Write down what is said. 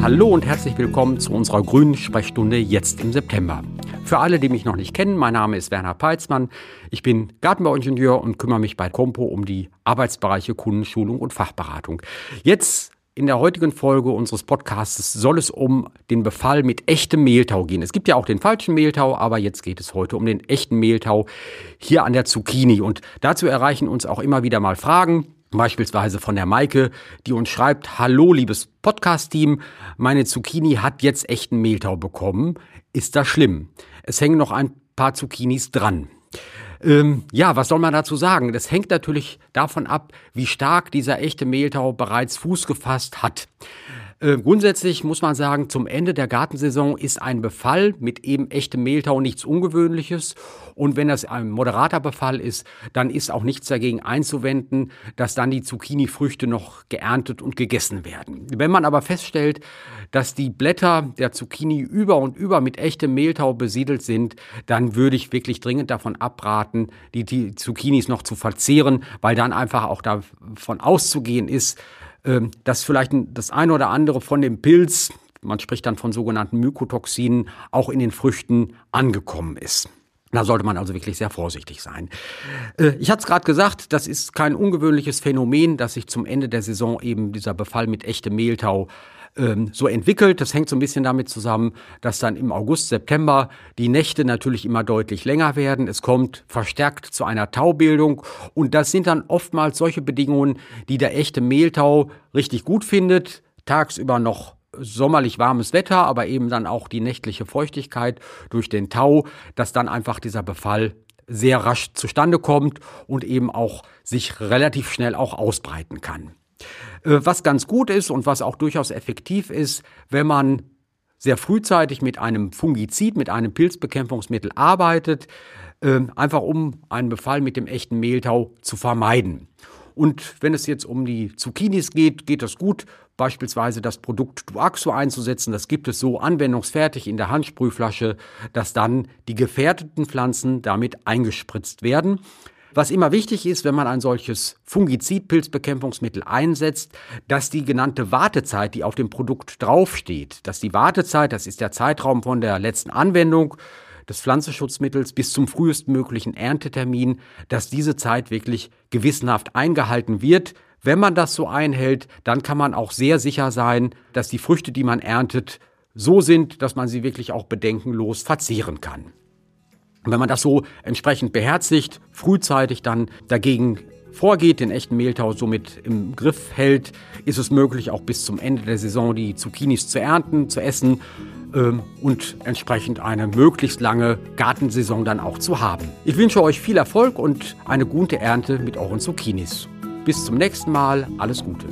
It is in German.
Hallo und herzlich willkommen zu unserer grünen Sprechstunde jetzt im September. Für alle, die mich noch nicht kennen, mein Name ist Werner Peitzmann. Ich bin Gartenbauingenieur und kümmere mich bei Compo um die Arbeitsbereiche Kundenschulung und Fachberatung. Jetzt in der heutigen Folge unseres Podcasts soll es um den Befall mit echtem Mehltau gehen. Es gibt ja auch den falschen Mehltau, aber jetzt geht es heute um den echten Mehltau hier an der Zucchini. Und dazu erreichen uns auch immer wieder mal Fragen. Beispielsweise von der Maike, die uns schreibt, Hallo liebes Podcast-Team, meine Zucchini hat jetzt echten Mehltau bekommen. Ist das schlimm? Es hängen noch ein paar Zucchinis dran. Ähm, ja, was soll man dazu sagen? Das hängt natürlich davon ab, wie stark dieser echte Mehltau bereits Fuß gefasst hat. Äh, grundsätzlich muss man sagen, zum Ende der Gartensaison ist ein Befall mit eben echtem Mehltau nichts Ungewöhnliches. Und wenn das ein moderater Befall ist, dann ist auch nichts dagegen einzuwenden, dass dann die Zucchini-Früchte noch geerntet und gegessen werden. Wenn man aber feststellt, dass die Blätter der Zucchini über und über mit echtem Mehltau besiedelt sind, dann würde ich wirklich dringend davon abraten, die, die Zucchinis noch zu verzehren, weil dann einfach auch davon auszugehen ist, dass vielleicht das eine oder andere von dem Pilz, man spricht dann von sogenannten Mykotoxinen, auch in den Früchten angekommen ist. Da sollte man also wirklich sehr vorsichtig sein. Äh, ich hatte es gerade gesagt, das ist kein ungewöhnliches Phänomen, dass sich zum Ende der Saison eben dieser Befall mit echtem Mehltau ähm, so entwickelt. Das hängt so ein bisschen damit zusammen, dass dann im August, September die Nächte natürlich immer deutlich länger werden. Es kommt verstärkt zu einer Taubildung und das sind dann oftmals solche Bedingungen, die der echte Mehltau richtig gut findet. Tagsüber noch sommerlich warmes Wetter, aber eben dann auch die nächtliche Feuchtigkeit durch den Tau, dass dann einfach dieser Befall sehr rasch zustande kommt und eben auch sich relativ schnell auch ausbreiten kann. Äh, was ganz gut ist und was auch durchaus effektiv ist, wenn man sehr frühzeitig mit einem Fungizid, mit einem Pilzbekämpfungsmittel arbeitet, äh, einfach um einen Befall mit dem echten Mehltau zu vermeiden. Und wenn es jetzt um die Zucchinis geht, geht das gut, beispielsweise das Produkt Duaxo einzusetzen. Das gibt es so anwendungsfertig in der Handsprühflasche, dass dann die gefährdeten Pflanzen damit eingespritzt werden. Was immer wichtig ist, wenn man ein solches Fungizid-Pilzbekämpfungsmittel einsetzt, dass die genannte Wartezeit, die auf dem Produkt draufsteht, dass die Wartezeit, das ist der Zeitraum von der letzten Anwendung des Pflanzenschutzmittels bis zum frühestmöglichen Erntetermin, dass diese Zeit wirklich gewissenhaft eingehalten wird. Wenn man das so einhält, dann kann man auch sehr sicher sein, dass die Früchte, die man erntet, so sind, dass man sie wirklich auch bedenkenlos verzehren kann. Wenn man das so entsprechend beherzigt, frühzeitig dann dagegen vorgeht, den echten Mehltau somit im Griff hält, ist es möglich, auch bis zum Ende der Saison die Zucchinis zu ernten, zu essen ähm, und entsprechend eine möglichst lange Gartensaison dann auch zu haben. Ich wünsche euch viel Erfolg und eine gute Ernte mit euren Zucchinis. Bis zum nächsten Mal, alles Gute.